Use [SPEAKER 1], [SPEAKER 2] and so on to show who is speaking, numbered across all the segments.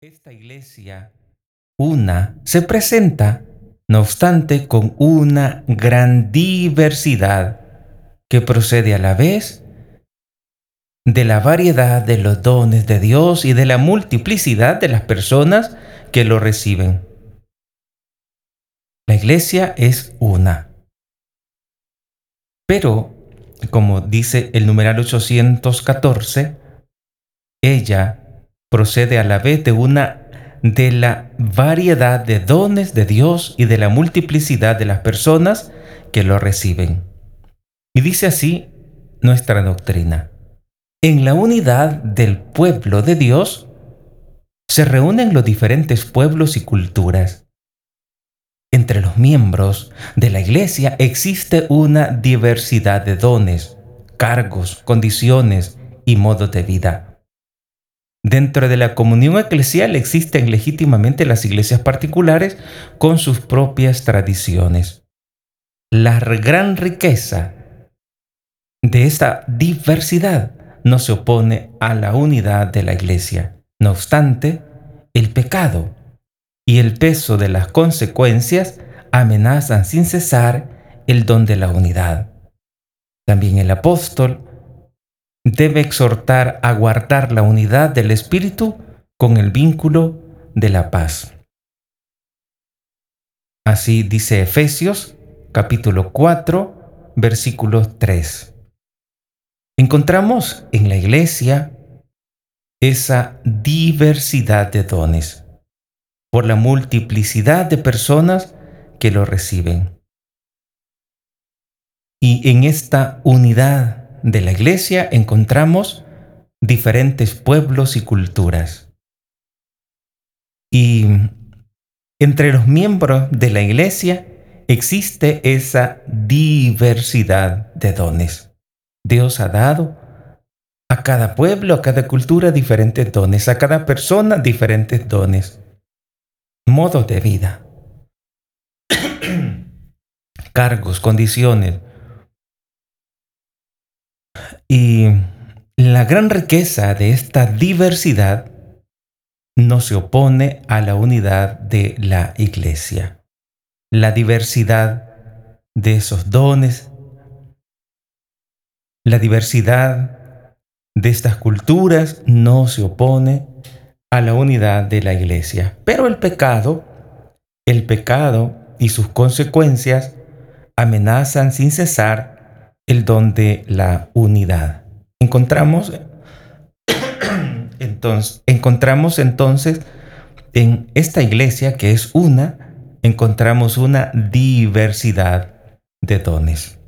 [SPEAKER 1] Esta iglesia, una, se presenta, no obstante, con una gran diversidad que procede a la vez de la variedad de los dones de Dios y de la multiplicidad de las personas que lo reciben. La iglesia es una. Pero, como dice el numeral 814, ella procede a la vez de una de la variedad de dones de Dios y de la multiplicidad de las personas que lo reciben. Y dice así nuestra doctrina. En la unidad del pueblo de Dios se reúnen los diferentes pueblos y culturas. Entre los miembros de la iglesia existe una diversidad de dones, cargos, condiciones y modos de vida. Dentro de la comunión eclesial existen legítimamente las iglesias particulares con sus propias tradiciones. La gran riqueza de esta diversidad no se opone a la unidad de la iglesia. No obstante, el pecado y el peso de las consecuencias amenazan sin cesar el don de la unidad. También el apóstol debe exhortar a guardar la unidad del Espíritu con el vínculo de la paz. Así dice Efesios capítulo 4, versículo 3. Encontramos en la iglesia esa diversidad de dones por la multiplicidad de personas que lo reciben. Y en esta unidad de la iglesia encontramos diferentes pueblos y culturas. Y entre los miembros de la iglesia existe esa diversidad de dones. Dios ha dado a cada pueblo, a cada cultura diferentes dones, a cada persona diferentes dones, modos de vida, cargos, condiciones. Y la gran riqueza de esta diversidad no se opone a la unidad de la iglesia. La diversidad de esos dones, la diversidad de estas culturas no se opone a la unidad de la iglesia. Pero el pecado, el pecado y sus consecuencias amenazan sin cesar el don de la unidad. Encontramos entonces, encontramos entonces en esta iglesia que es una, encontramos una diversidad de dones.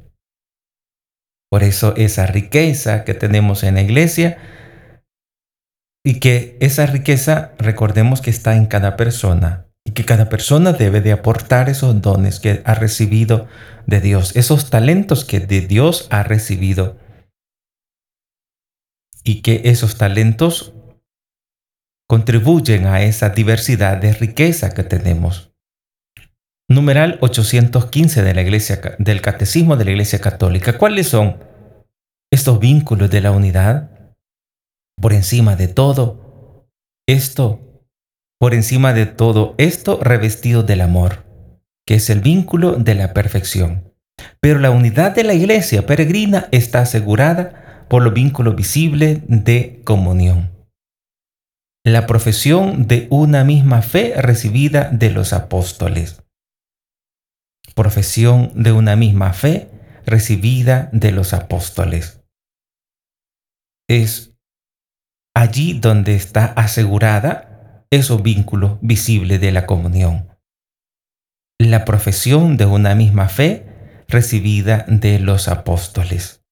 [SPEAKER 1] Por eso esa riqueza que tenemos en la iglesia y que esa riqueza recordemos que está en cada persona y que cada persona debe de aportar esos dones que ha recibido de Dios, esos talentos que de Dios ha recibido y que esos talentos contribuyen a esa diversidad de riqueza que tenemos. Numeral 815 de la iglesia, del Catecismo de la Iglesia Católica. ¿Cuáles son estos vínculos de la unidad? Por encima de todo, esto, por encima de todo esto revestido del amor, que es el vínculo de la perfección. Pero la unidad de la iglesia peregrina está asegurada por los vínculos visibles de comunión. La profesión de una misma fe recibida de los apóstoles profesión de una misma fe recibida de los apóstoles. Es allí donde está asegurada ese vínculo visible de la comunión. La profesión de una misma fe recibida de los apóstoles.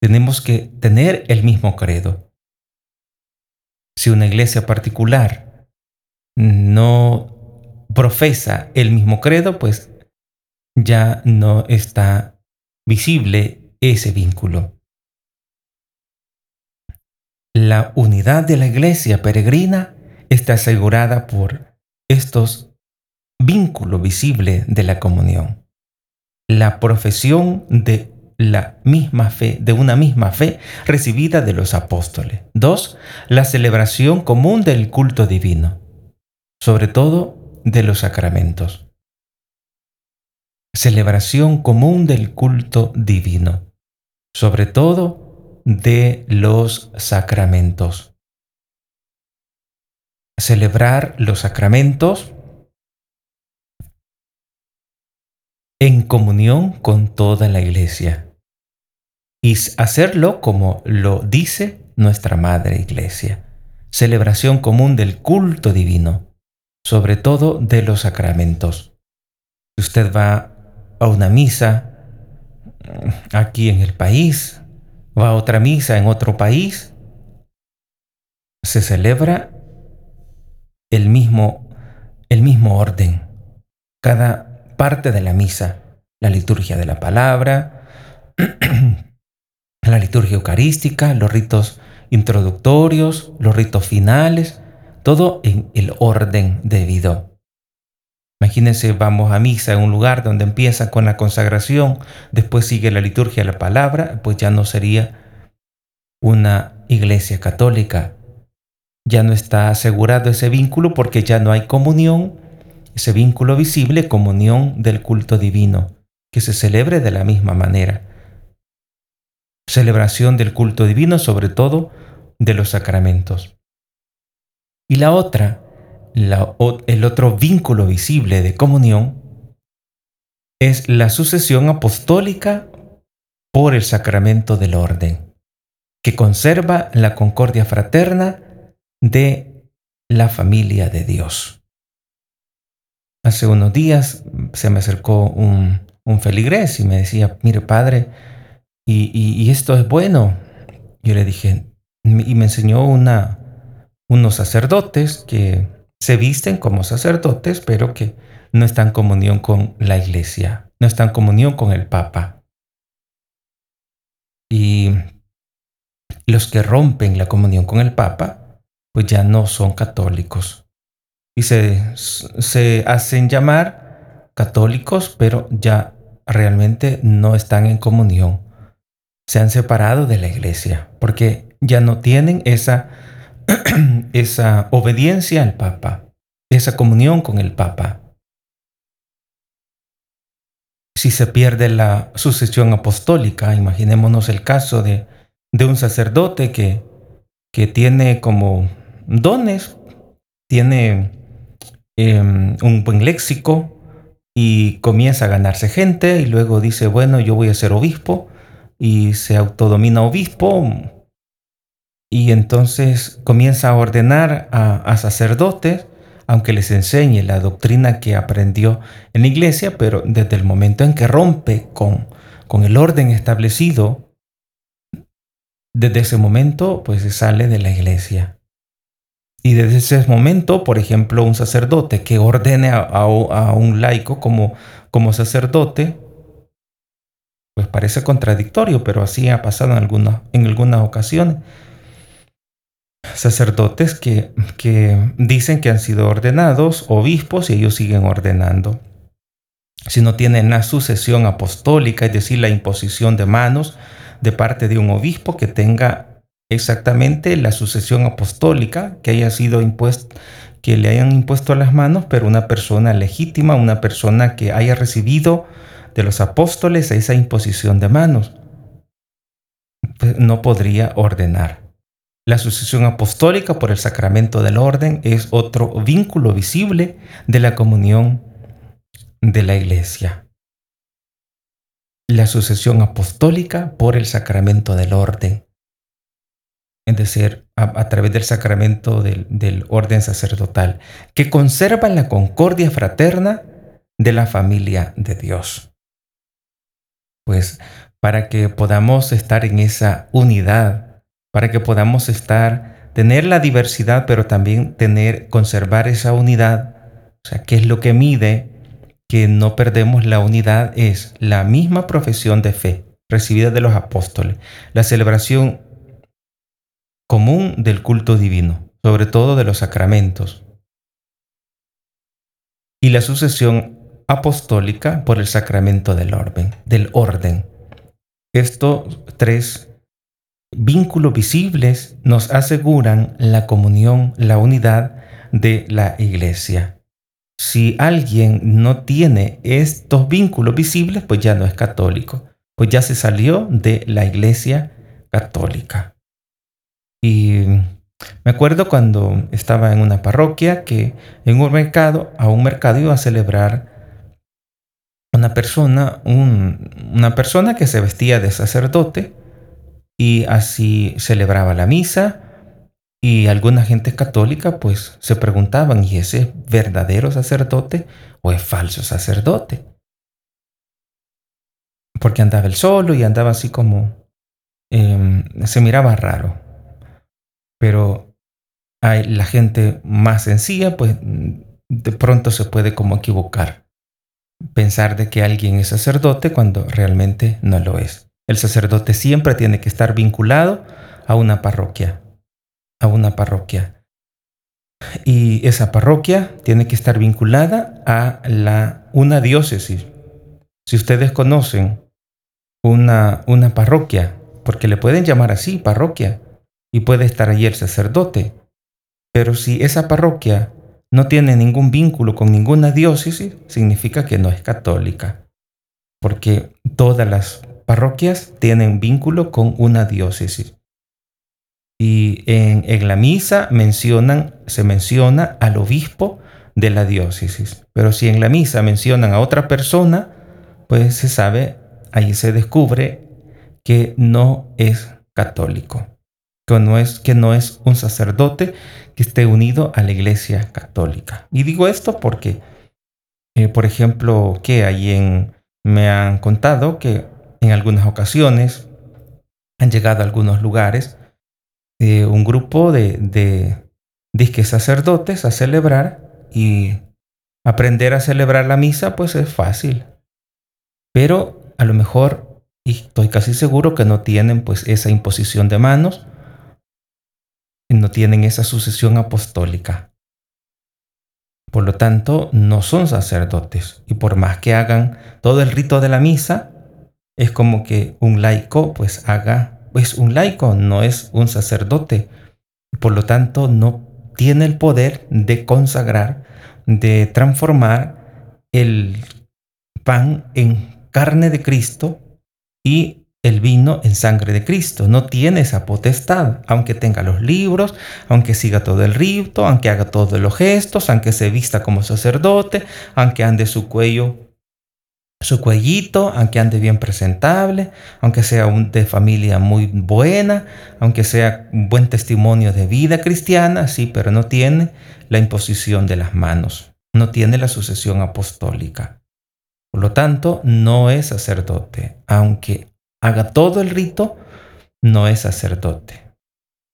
[SPEAKER 1] Tenemos que tener el mismo credo. Si una iglesia particular no profesa el mismo credo, pues ya no está visible ese vínculo. La unidad de la iglesia peregrina está asegurada por estos vínculos visibles de la comunión. La profesión de la misma fe, de una misma fe recibida de los apóstoles. Dos, la celebración común del culto divino, sobre todo de los sacramentos. Celebración común del culto divino, sobre todo de los sacramentos. Celebrar los sacramentos en comunión con toda la iglesia y hacerlo como lo dice nuestra Madre Iglesia. Celebración común del culto divino, sobre todo de los sacramentos. Si usted va a una misa mm, aquí en el país, va a otra misa en otro país, se celebra el mismo, el mismo orden. Cada parte de la misa, la liturgia de la palabra, la liturgia eucarística, los ritos introductorios, los ritos finales, todo en el orden debido. Imagínense, vamos a misa en un lugar donde empieza con la consagración, después sigue la liturgia de la palabra, pues ya no sería una iglesia católica. Ya no está asegurado ese vínculo porque ya no hay comunión ese vínculo visible, comunión del culto divino, que se celebre de la misma manera. Celebración del culto divino, sobre todo de los sacramentos. Y la otra, el otro vínculo visible de comunión, es la sucesión apostólica por el sacramento del orden, que conserva la concordia fraterna de la familia de Dios. Hace unos días se me acercó un, feligrés y me decía, mire padre, y, esto es bueno. Yo le dije, y me enseñó unos sacerdotes que se visten como sacerdotes, pero que no están en comunión con la iglesia, no están en comunión con el Papa. Y los que rompen la comunión con el Papa, pues ya no son católicos y se, hacen llamar católicos, pero ya realmente no están en comunión. Se han separado de la iglesia porque ya no tienen esa, esa obediencia al Papa, esa comunión con el Papa. Si se pierde la sucesión apostólica, imaginémonos el caso de, de un sacerdote que, que tiene como dones, tiene Em, un buen léxico y comienza a ganarse gente y luego dice, bueno, yo voy a ser obispo y se autodomina obispo y entonces comienza a ordenar a, sacerdotes, aunque les enseñe la doctrina que aprendió en la iglesia, pero desde el momento en que rompe con, con el orden establecido, desde ese momento pues se sale de la iglesia. Y desde ese momento, por ejemplo, un sacerdote que ordene a, un laico como, sacerdote, pues parece contradictorio, pero así ha pasado en algunas ocasiones. Sacerdotes que, que dicen que han sido ordenados obispos y ellos siguen ordenando. Si no tienen la sucesión apostólica, es decir, la imposición de manos de parte de un obispo que tenga exactamente la sucesión apostólica que haya sido le hayan impuesto a las manos, pero una persona legítima, una persona que haya recibido de los apóstoles esa imposición de manos, pues, no podría ordenar. La sucesión apostólica por el sacramento del orden es otro vínculo visible de la comunión de la iglesia. La sucesión apostólica por el sacramento del orden es decir, a, través del sacramento del, del, orden sacerdotal, que conserva la concordia fraterna de la familia de Dios. Pues para que podamos estar en esa unidad, para que podamos estar, tener la diversidad, pero también tener, conservar esa unidad, o sea, ¿qué es lo que mide que no perdemos la unidad? Es la misma profesión de fe recibida de los apóstoles, la celebración común del culto divino, sobre todo de los sacramentos, y la sucesión apostólica por el sacramento del orden, del orden. estos tres vínculos visibles nos aseguran la comunión, la unidad de la iglesia. Si alguien no tiene estos vínculos visibles, pues ya no es católico, pues ya se salió de la iglesia católica. Y me acuerdo cuando estaba en una parroquia que en un mercado, a un mercado iba a celebrar una persona, una persona que se vestía de sacerdote y así celebraba la misa y alguna gente católica pues se preguntaban, ¿y ese es verdadero sacerdote o es falso sacerdote? Porque andaba él solo y andaba así como, em, se miraba raro. Pero hay la gente más sencilla pues de pronto se puede como equivocar pensar de que alguien es sacerdote cuando realmente no lo es. El sacerdote siempre tiene que estar vinculado a una parroquia, a una parroquia. Y esa parroquia tiene que estar vinculada a la, una diócesis. Si ustedes conocen una, una parroquia, porque le pueden llamar así, parroquia, y puede estar allí el sacerdote, pero si esa parroquia no tiene ningún vínculo con ninguna diócesis, significa que no es católica, porque todas las parroquias tienen vínculo con una diócesis. Y en, la misa mencionan, se menciona al obispo de la diócesis. Pero si en la misa mencionan a otra persona, pues se sabe, ahí se descubre que no es católico que no es, que no es un sacerdote que esté unido a la Iglesia Católica. Y digo esto porque, eh, por ejemplo, que ahí en, me han contado que en algunas ocasiones han llegado a algunos lugares eh, un grupo de, de disque sacerdotes a celebrar y aprender a celebrar la misa pues es fácil. Pero a lo mejor, y estoy casi seguro que no tienen pues esa imposición de manos, no tienen esa sucesión apostólica. Por lo tanto, no son sacerdotes. Y por más que hagan todo el rito de la misa, es como que un laico pues haga, pues un laico no es un sacerdote. Por lo tanto, no tiene el poder de consagrar, de transformar el pan en carne de Cristo y el vino en sangre de Cristo. No tiene esa potestad, aunque tenga los libros, aunque siga todo el rito, aunque haga todos los gestos, aunque se vista como sacerdote, aunque ande su cuello, su cuellito, aunque ande bien presentable, aunque sea un, de familia muy buena, aunque sea un buen testimonio de vida cristiana, sí, pero no tiene la imposición de las manos, no tiene la sucesión apostólica. Por lo tanto, no es sacerdote, aunque haga todo el rito, no es sacerdote,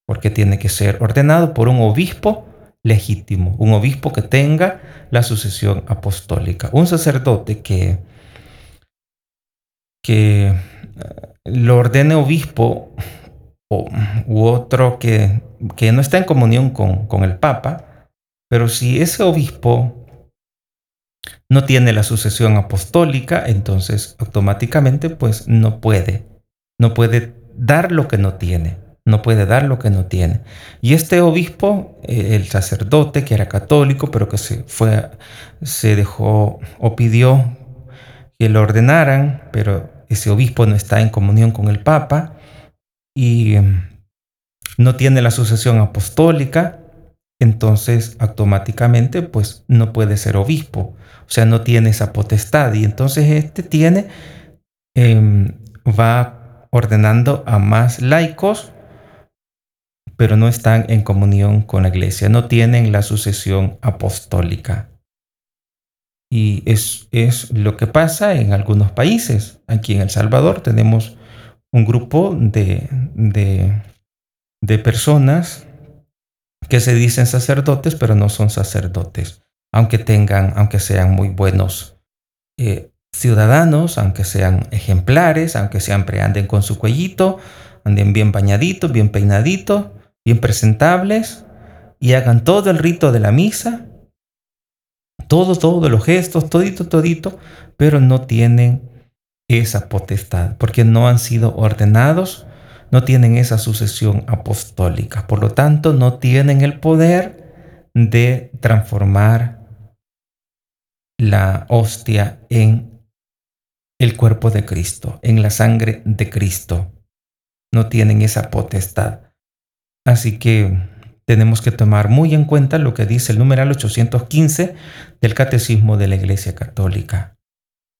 [SPEAKER 1] porque tiene que ser ordenado por un obispo legítimo, un obispo que tenga la sucesión apostólica, un sacerdote que, que eh, lo ordene obispo u otro que, que no está en comunión con, con el Papa, pero si ese obispo no tiene la sucesión apostólica, entonces automáticamente pues no puede, no puede dar lo que no tiene, no puede dar lo que no tiene. Y este obispo, eh, el sacerdote que era católico, pero que se fue, se dejó o pidió que lo ordenaran, pero ese obispo no está en comunión con el Papa y em, no tiene la sucesión apostólica, entonces automáticamente pues no puede ser obispo, o sea, no tiene esa potestad y entonces este tiene, em, va ordenando a más laicos, pero no están en comunión con la iglesia, no tienen la sucesión apostólica. Y es, es lo que pasa en algunos países. Aquí en El Salvador tenemos un grupo de, de, de personas que se dicen sacerdotes, pero no son sacerdotes, aunque tengan, aunque sean muy buenos eh, ciudadanos, aunque sean ejemplares, aunque siempre anden con su cuellito, anden bien bañaditos, bien peinaditos, bien presentables y hagan todo el rito de la misa, todo, todos los gestos, todito, todito, pero no tienen esa potestad, porque no han sido ordenados, no tienen esa sucesión apostólica, por lo tanto no tienen el poder de transformar la hostia en el cuerpo de Cristo, en la sangre de Cristo. No tienen esa potestad. Así que tenemos que tomar muy en cuenta lo que dice el numeral 815 del Catecismo de la Iglesia Católica.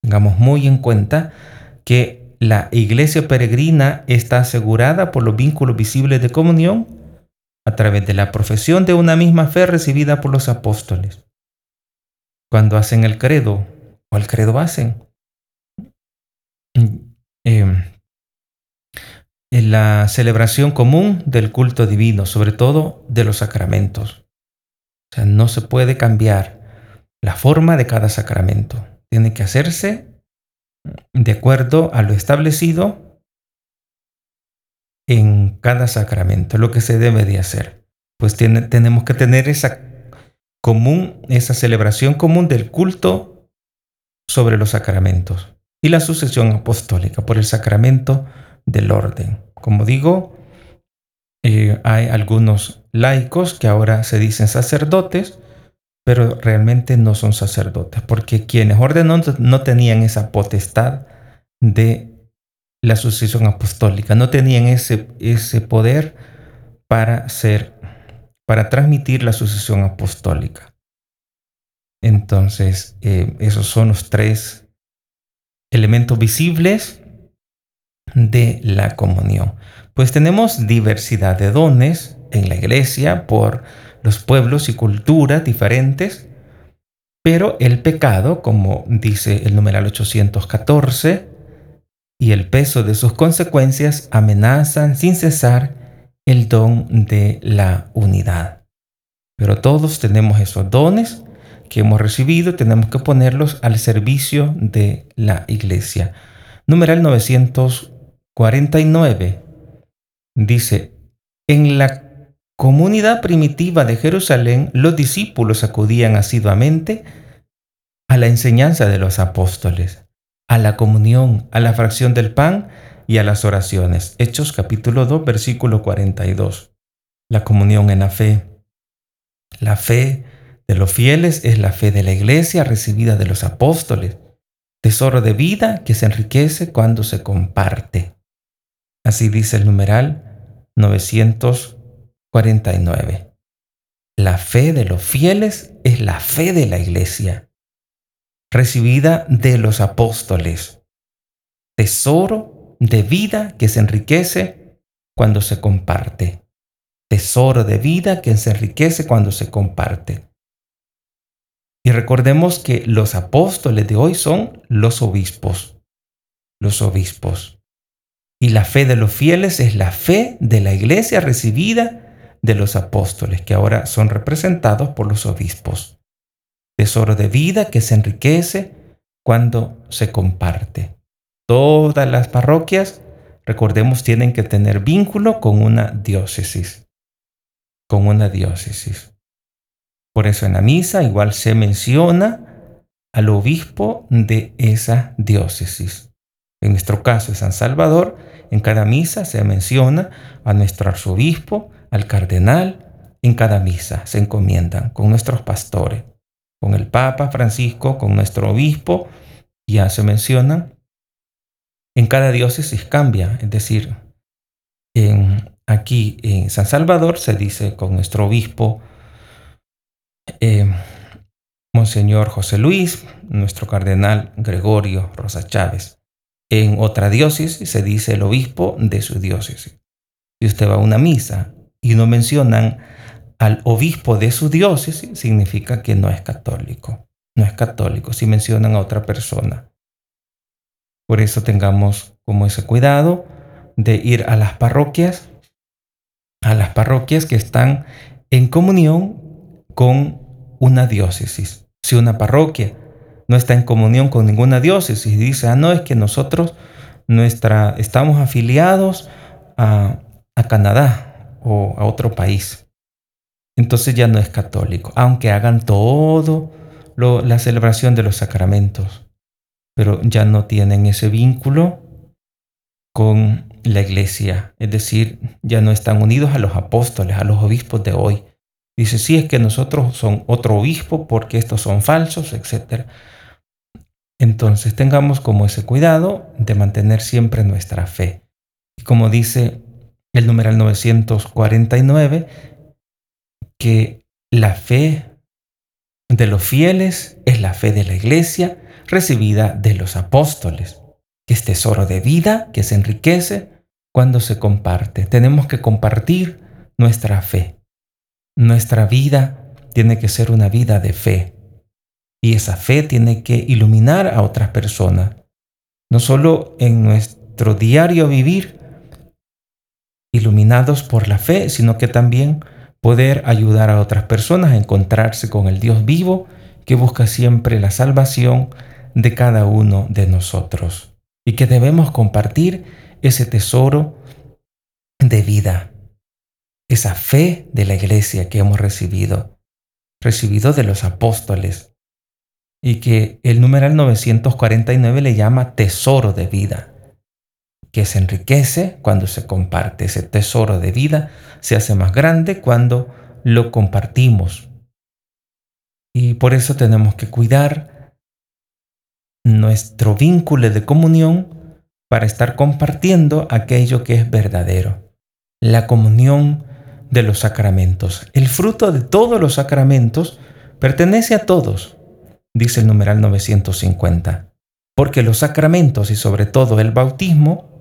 [SPEAKER 1] Tengamos muy en cuenta que la iglesia peregrina está asegurada por los vínculos visibles de comunión a través de la profesión de una misma fe recibida por los apóstoles. Cuando hacen el credo, o el credo hacen, eh, en la celebración común del culto divino, sobre todo de los sacramentos. O sea, no se puede cambiar la forma de cada sacramento tiene que hacerse de acuerdo a lo establecido en cada sacramento, lo que se debe de hacer. Pues tenemos que tener esa común, esa celebración común del culto sobre los sacramentos y la sucesión apostólica por el sacramento del orden. Como digo, eh, hay algunos laicos que ahora se dicen sacerdotes, pero realmente no son sacerdotes, porque quienes ordenó no tenían esa potestad de la sucesión apostólica, no tenían ese, ese poder para ser, para transmitir la sucesión apostólica. Entonces, eh, esos son los tres elementos visibles de la comunión. Pues tenemos diversidad de dones en la iglesia por los pueblos y culturas diferentes, pero el pecado, como dice el numeral 814, y el peso de sus consecuencias amenazan sin cesar el don de la unidad. Pero todos tenemos esos dones que hemos recibido, tenemos que ponerlos al servicio de la iglesia. Numeral 949 dice, en la comunidad primitiva de Jerusalén, los discípulos acudían asiduamente a la enseñanza de los apóstoles, a la comunión, a la fracción del pan y a las oraciones. Hechos capítulo 2, versículo 42. La comunión en la fe. La fe de los fieles es la fe de la iglesia recibida de los apóstoles, tesoro de vida que se enriquece cuando se comparte. Así dice el numeral 900. 49. La fe de los fieles es la fe de la iglesia, recibida de los apóstoles, tesoro de vida que se enriquece cuando se comparte, tesoro de vida que se enriquece cuando se comparte. Y recordemos que los apóstoles de hoy son los obispos, los obispos. Y la fe de los fieles es la fe de la iglesia recibida de los apóstoles, que ahora son representados por los obispos. Tesoro de vida que se enriquece cuando se comparte. Todas las parroquias, recordemos, tienen que tener vínculo con una diócesis. Con una diócesis. Por eso en la misa igual se menciona al obispo de esa diócesis. En nuestro caso, en San Salvador, en cada misa se menciona a nuestro arzobispo, al cardenal en cada misa, se encomiendan con nuestros pastores, con el Papa Francisco, con nuestro obispo, ya se mencionan. En cada diócesis cambia, es decir, en, aquí en San Salvador se dice con nuestro obispo, eh, Monseñor José Luis, nuestro cardenal Gregorio Rosa Chávez. En otra diócesis se dice el obispo de su diócesis. Si usted va a una misa y no mencionan al obispo de su diócesis, significa que no es católico. No es católico si mencionan a otra persona. Por eso tengamos como ese cuidado de ir a las parroquias, a las parroquias que están en comunión con una diócesis. Si una parroquia no está en comunión con ninguna diócesis y dice, ah, no, es que nosotros nuestra, estamos afiliados a, a Canadá, o a otro país. Entonces ya no es católico, aunque hagan todo lo, la celebración de los sacramentos. Pero ya no tienen ese vínculo con la iglesia, es decir, ya no están unidos a los apóstoles, a los obispos de hoy. Dice, sí, es que nosotros son otro obispo porque estos son falsos, etc. Entonces tengamos como ese cuidado de mantener siempre nuestra fe. Y como dice el numeral 949, que la fe de los fieles es la fe de la iglesia recibida de los apóstoles, que es tesoro de vida que se enriquece cuando se comparte. Tenemos que compartir nuestra fe. Nuestra vida tiene que ser una vida de fe. Y esa fe tiene que iluminar a otras personas. No solo en nuestro diario vivir, iluminados por la fe, sino que también poder ayudar a otras personas a encontrarse con el Dios vivo que busca siempre la salvación de cada uno de nosotros y que debemos compartir ese tesoro de vida, esa fe de la iglesia que hemos recibido, recibido de los apóstoles y que el numeral 949 le llama tesoro de vida que se enriquece cuando se comparte. Ese tesoro de vida se hace más grande cuando lo compartimos. Y por eso tenemos que cuidar nuestro vínculo de comunión para estar compartiendo aquello que es verdadero. La comunión de los sacramentos. El fruto de todos los sacramentos pertenece a todos, dice el numeral 950. Porque los sacramentos y sobre todo el bautismo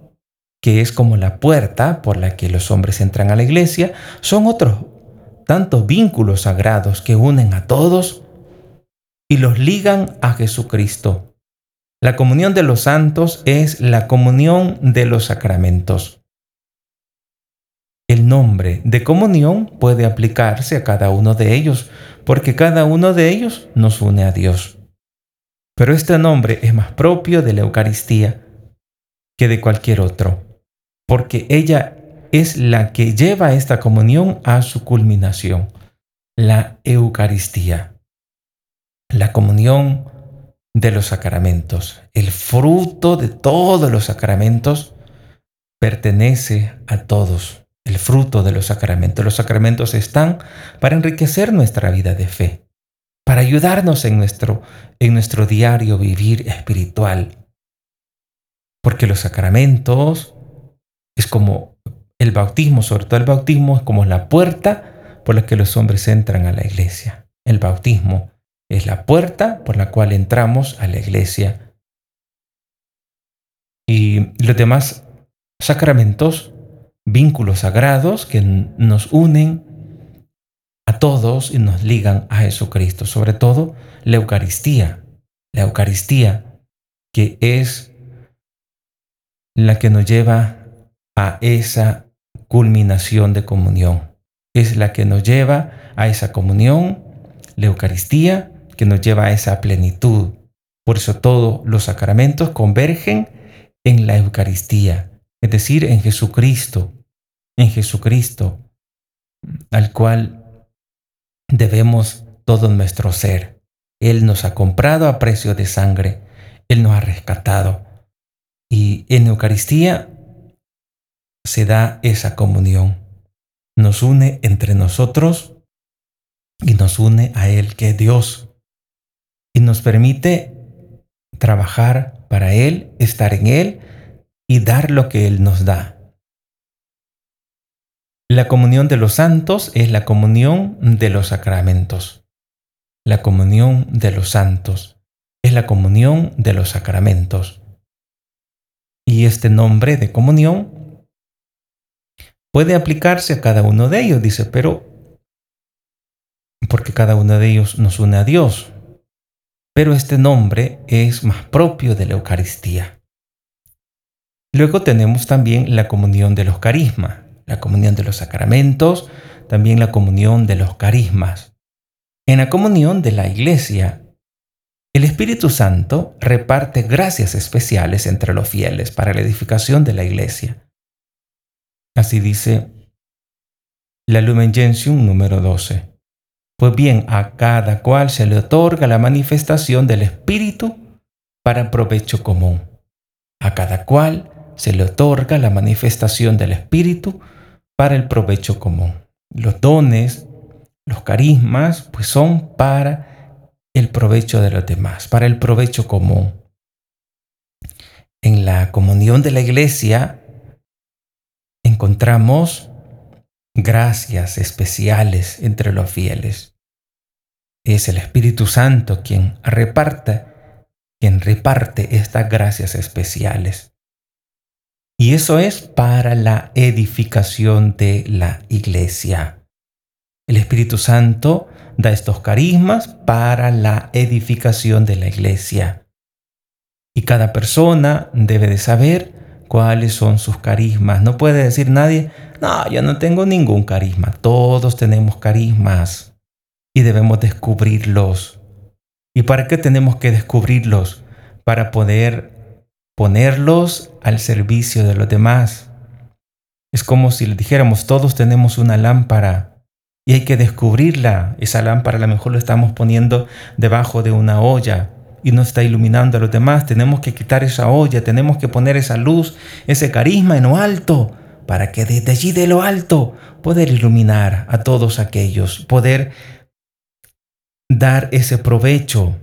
[SPEAKER 1] que es como la puerta por la que los hombres entran a la iglesia, son otros tantos vínculos sagrados que unen a todos y los ligan a Jesucristo. La comunión de los santos es la comunión de los sacramentos. El nombre de comunión puede aplicarse a cada uno de ellos, porque cada uno de ellos nos une a Dios. Pero este nombre es más propio de la Eucaristía que de cualquier otro porque ella es la que lleva esta comunión a su culminación, la Eucaristía, la comunión de los sacramentos. El fruto de todos los sacramentos pertenece a todos. El fruto de los sacramentos. Los sacramentos están para enriquecer nuestra vida de fe, para ayudarnos en nuestro, en nuestro diario vivir espiritual. Porque los sacramentos es como el bautismo, sobre todo el bautismo, es como la puerta por la que los hombres entran a la iglesia. El bautismo es la puerta por la cual entramos a la iglesia. Y los demás sacramentos, vínculos sagrados que nos unen a todos y nos ligan a Jesucristo, sobre todo la Eucaristía. La Eucaristía que es la que nos lleva a esa culminación de comunión. Es la que nos lleva a esa comunión, la Eucaristía, que nos lleva a esa plenitud. Por eso todos los sacramentos convergen en la Eucaristía, es decir, en Jesucristo, en Jesucristo, al cual debemos todo nuestro ser. Él nos ha comprado a precio de sangre, Él nos ha rescatado. Y en Eucaristía se da esa comunión. Nos une entre nosotros y nos une a Él, que es Dios. Y nos permite trabajar para Él, estar en Él y dar lo que Él nos da. La comunión de los santos es la comunión de los sacramentos. La comunión de los santos es la comunión de los sacramentos. Y este nombre de comunión puede aplicarse a cada uno de ellos, dice, pero porque cada uno de ellos nos une a Dios. Pero este nombre es más propio de la Eucaristía. Luego tenemos también la comunión de los carismas, la comunión de los sacramentos, también la comunión de los carismas. En la comunión de la Iglesia, el Espíritu Santo reparte gracias especiales entre los fieles para la edificación de la Iglesia. Así dice la Lumen Gentium número 12. Pues bien, a cada cual se le otorga la manifestación del Espíritu para provecho común. A cada cual se le otorga la manifestación del Espíritu para el provecho común. Los dones, los carismas, pues son para el provecho de los demás, para el provecho común. En la comunión de la iglesia encontramos gracias especiales entre los fieles. Es el Espíritu Santo quien reparte, quien reparte estas gracias especiales. Y eso es para la edificación de la iglesia. El Espíritu Santo da estos carismas para la edificación de la iglesia. Y cada persona debe de saber cuáles son sus carismas. No puede decir nadie, no, yo no tengo ningún carisma. Todos tenemos carismas y debemos descubrirlos. ¿Y para qué tenemos que descubrirlos? Para poder ponerlos al servicio de los demás. Es como si le dijéramos, todos tenemos una lámpara y hay que descubrirla. Esa lámpara a lo mejor lo estamos poniendo debajo de una olla y no está iluminando a los demás. Tenemos que quitar esa olla, tenemos que poner esa luz, ese carisma en lo alto, para que desde allí de lo alto poder iluminar a todos aquellos, poder dar ese provecho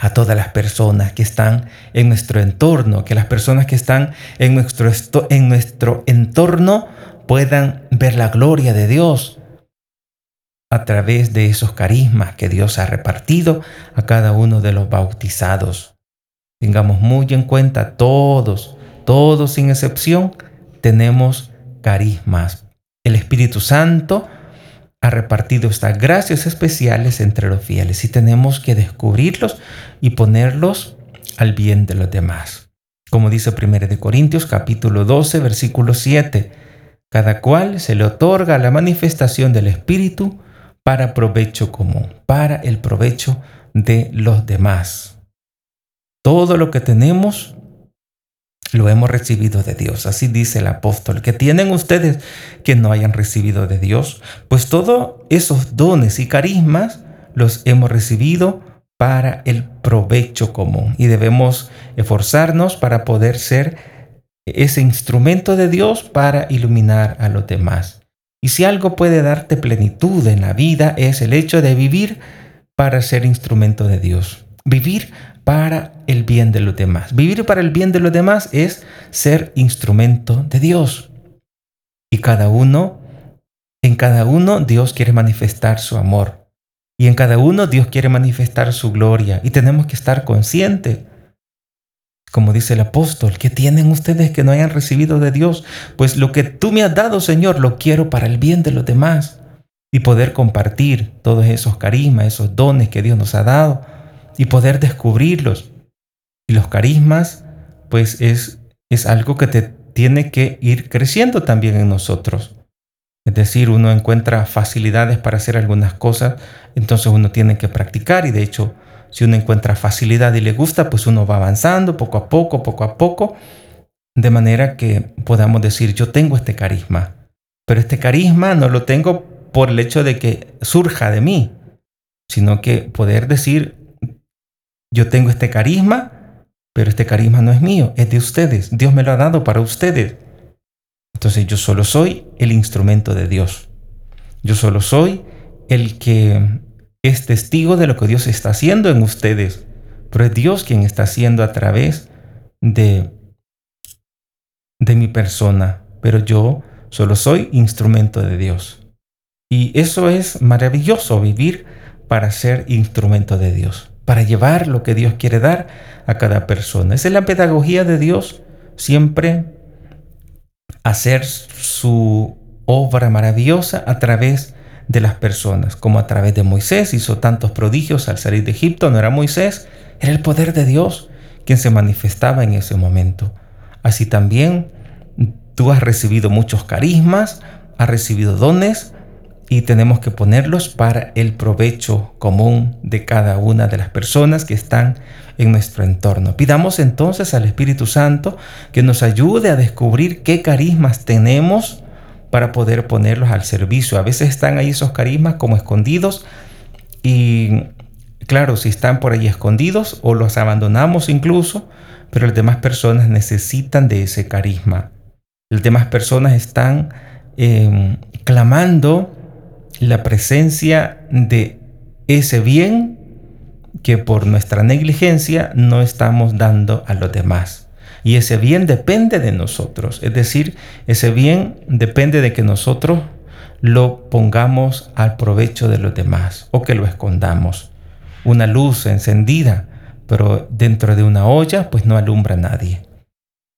[SPEAKER 1] a todas las personas que están en nuestro entorno, que las personas que están en nuestro, en nuestro entorno puedan ver la gloria de Dios a través de esos carismas que Dios ha repartido a cada uno de los bautizados. Tengamos muy en cuenta todos, todos sin excepción, tenemos carismas. El Espíritu Santo ha repartido estas gracias especiales entre los fieles y tenemos que descubrirlos y ponerlos al bien de los demás. Como dice 1 de Corintios capítulo 12 versículo 7, cada cual se le otorga la manifestación del Espíritu para provecho común, para el provecho de los demás. Todo lo que tenemos lo hemos recibido de Dios. Así dice el apóstol. Que tienen ustedes que no hayan recibido de Dios. Pues todos esos dones y carismas los hemos recibido para el provecho común. Y debemos esforzarnos para poder ser ese instrumento de Dios para iluminar a los demás. Y si algo puede darte plenitud en la vida es el hecho de vivir para ser instrumento de Dios. Vivir para el bien de los demás. Vivir para el bien de los demás es ser instrumento de Dios. Y cada uno, en cada uno Dios quiere manifestar su amor. Y en cada uno Dios quiere manifestar su gloria. Y tenemos que estar conscientes. Como dice el apóstol, que tienen ustedes que no hayan recibido de Dios? Pues lo que tú me has dado, Señor, lo quiero para el bien de los demás. Y poder compartir todos esos carismas, esos dones que Dios nos ha dado y poder descubrirlos. Y los carismas, pues es, es algo que te tiene que ir creciendo también en nosotros. Es decir, uno encuentra facilidades para hacer algunas cosas, entonces uno tiene que practicar y de hecho, si uno encuentra facilidad y le gusta, pues uno va avanzando poco a poco, poco a poco, de manera que podamos decir, yo tengo este carisma, pero este carisma no lo tengo por el hecho de que surja de mí, sino que poder decir, yo tengo este carisma, pero este carisma no es mío, es de ustedes. Dios me lo ha dado para ustedes. Entonces yo solo soy el instrumento de Dios. Yo solo soy el que es testigo de lo que Dios está haciendo en ustedes. Pero es Dios quien está haciendo a través de, de mi persona. Pero yo solo soy instrumento de Dios. Y eso es maravilloso, vivir para ser instrumento de Dios para llevar lo que Dios quiere dar a cada persona. Esa es la pedagogía de Dios, siempre hacer su obra maravillosa a través de las personas, como a través de Moisés hizo tantos prodigios al salir de Egipto, no era Moisés, era el poder de Dios quien se manifestaba en ese momento. Así también tú has recibido muchos carismas, has recibido dones, y tenemos que ponerlos para el provecho común de cada una de las personas que están en nuestro entorno. Pidamos entonces al Espíritu Santo que nos ayude a descubrir qué carismas tenemos para poder ponerlos al servicio. A veces están ahí esos carismas como escondidos y claro, si están por ahí escondidos o los abandonamos incluso, pero las demás personas necesitan de ese carisma. Las demás personas están em, clamando la presencia de ese bien que por nuestra negligencia no estamos dando a los demás. Y ese bien depende de nosotros, es decir, ese bien depende de que nosotros lo pongamos al provecho de los demás o que lo escondamos. Una luz encendida, pero dentro de una olla, pues no alumbra a nadie.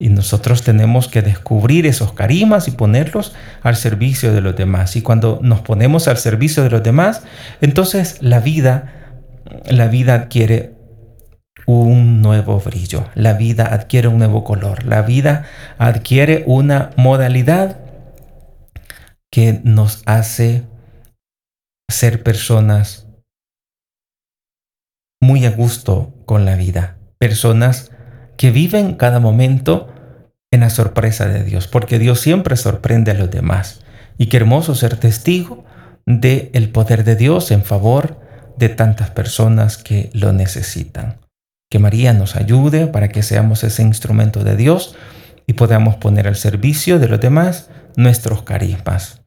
[SPEAKER 1] Y nosotros tenemos que descubrir esos carismas y ponerlos al servicio de los demás. Y cuando nos ponemos al servicio de los demás, entonces la vida, la vida adquiere un nuevo brillo, la vida adquiere un nuevo color, la vida adquiere una modalidad que nos hace ser personas muy a gusto con la vida, personas que viven cada momento en la sorpresa de Dios, porque Dios siempre sorprende a los demás. Y qué hermoso ser testigo del el poder de Dios en favor de tantas personas que lo necesitan. Que María nos ayude para que seamos ese instrumento de Dios y podamos poner al servicio de los demás nuestros carismas.